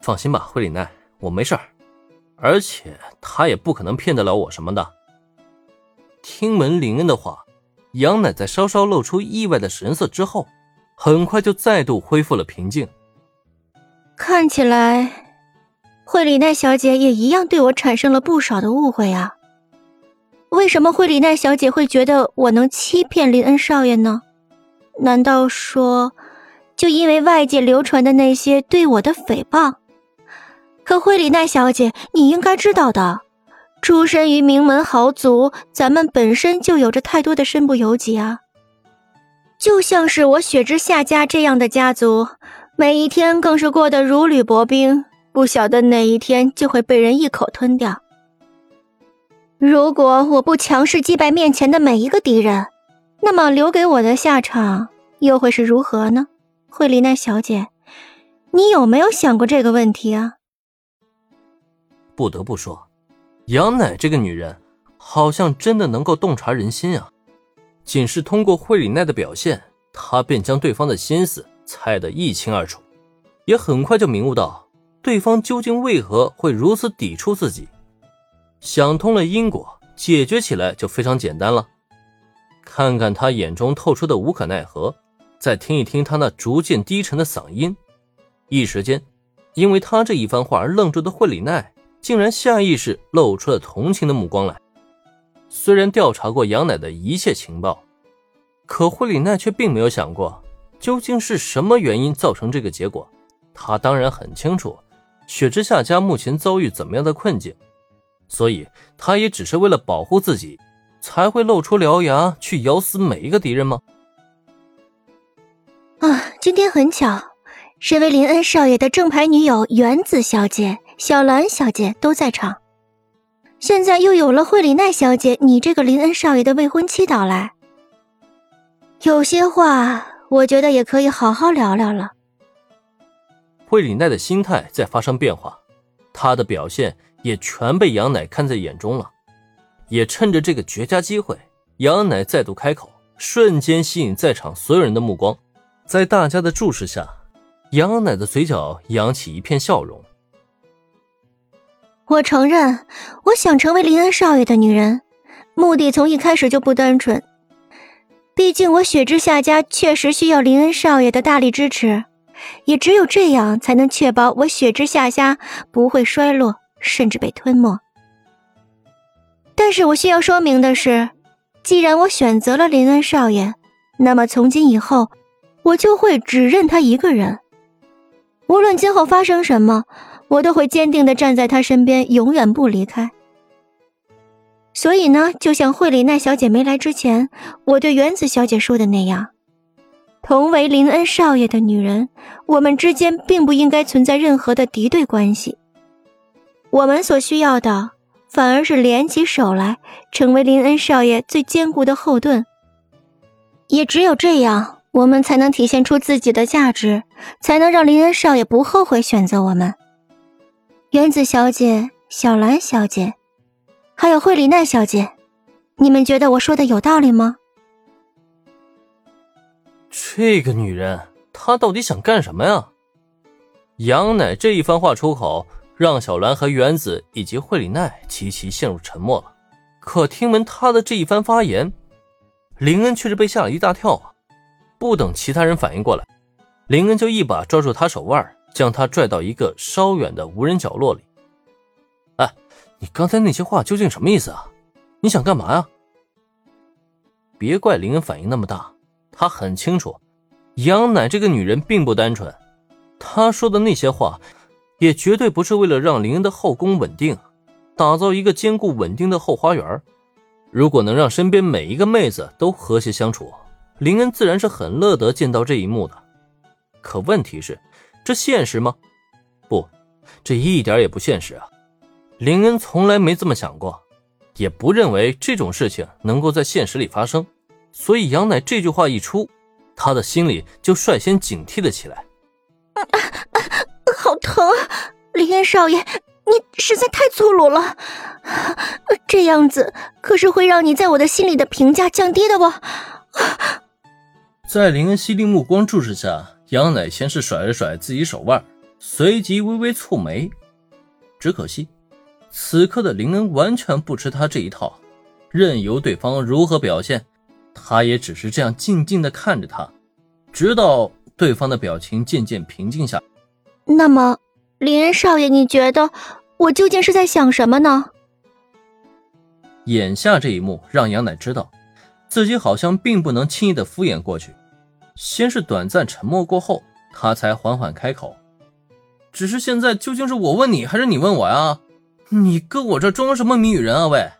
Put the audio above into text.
放心吧，惠里奈，我没事儿，而且他也不可能骗得了我什么的。听闻林恩的话，杨乃在稍稍露出意外的神色之后，很快就再度恢复了平静。看起来，惠里奈小姐也一样对我产生了不少的误会啊。为什么惠里奈小姐会觉得我能欺骗林恩少爷呢？难道说，就因为外界流传的那些对我的诽谤？可惠里奈小姐，你应该知道的，出身于名门豪族，咱们本身就有着太多的身不由己啊。就像是我雪之下家这样的家族，每一天更是过得如履薄冰，不晓得哪一天就会被人一口吞掉。如果我不强势击败面前的每一个敌人，那么留给我的下场又会是如何呢？惠里奈小姐，你有没有想过这个问题啊？不得不说，杨乃这个女人好像真的能够洞察人心啊！仅是通过惠里奈的表现，她便将对方的心思猜得一清二楚，也很快就明悟到对方究竟为何会如此抵触自己。想通了因果，解决起来就非常简单了。看看他眼中透出的无可奈何，再听一听他那逐渐低沉的嗓音，一时间，因为他这一番话而愣住的惠里奈，竟然下意识露出了同情的目光来。虽然调查过杨乃的一切情报，可惠里奈却并没有想过，究竟是什么原因造成这个结果。他当然很清楚，雪之下家目前遭遇怎么样的困境。所以，他也只是为了保护自己，才会露出獠牙去咬死每一个敌人吗？啊，今天很巧，身为林恩少爷的正牌女友原子小姐、小兰小姐都在场，现在又有了惠里奈小姐你这个林恩少爷的未婚妻到来，有些话我觉得也可以好好聊聊了。惠里奈的心态在发生变化，她的表现。也全被杨乃看在眼中了，也趁着这个绝佳机会，杨乃再度开口，瞬间吸引在场所有人的目光。在大家的注视下，杨乃的嘴角扬起一片笑容。我承认，我想成为林恩少爷的女人，目的从一开始就不单纯。毕竟我雪之下家确实需要林恩少爷的大力支持，也只有这样才能确保我雪之下家不会衰落。甚至被吞没。但是我需要说明的是，既然我选择了林恩少爷，那么从今以后，我就会只认他一个人。无论今后发生什么，我都会坚定的站在他身边，永远不离开。所以呢，就像惠里奈小姐没来之前，我对原子小姐说的那样，同为林恩少爷的女人，我们之间并不应该存在任何的敌对关系。我们所需要的，反而是联起手来，成为林恩少爷最坚固的后盾。也只有这样，我们才能体现出自己的价值，才能让林恩少爷不后悔选择我们。原子小姐、小兰小姐，还有惠里奈小姐，你们觉得我说的有道理吗？这个女人，她到底想干什么呀？杨乃这一番话出口。让小兰和原子以及惠里奈齐齐陷入沉默了。可听闻他的这一番发言，林恩却是被吓了一大跳啊！不等其他人反应过来，林恩就一把抓住他手腕，将他拽到一个稍远的无人角落里。哎，你刚才那些话究竟什么意思啊？你想干嘛呀？别怪林恩反应那么大，他很清楚，杨乃这个女人并不单纯，她说的那些话。也绝对不是为了让林恩的后宫稳定，打造一个坚固稳定的后花园。如果能让身边每一个妹子都和谐相处，林恩自然是很乐得见到这一幕的。可问题是，这现实吗？不，这一点也不现实啊！林恩从来没这么想过，也不认为这种事情能够在现实里发生。所以杨乃这句话一出，他的心里就率先警惕了起来。好疼，林恩少爷，你实在太粗鲁了，这样子可是会让你在我的心里的评价降低的哦？在林恩犀利目光注视下，杨乃先是甩了甩自己手腕，随即微微蹙眉。只可惜，此刻的林恩完全不吃他这一套，任由对方如何表现，他也只是这样静静的看着他，直到对方的表情渐渐平静下。那么，林恩少爷，你觉得我究竟是在想什么呢？眼下这一幕让杨乃知道，自己好像并不能轻易的敷衍过去。先是短暂沉默过后，他才缓缓开口：“只是现在究竟是我问你，还是你问我呀？你搁我这装什么谜语人啊？喂！”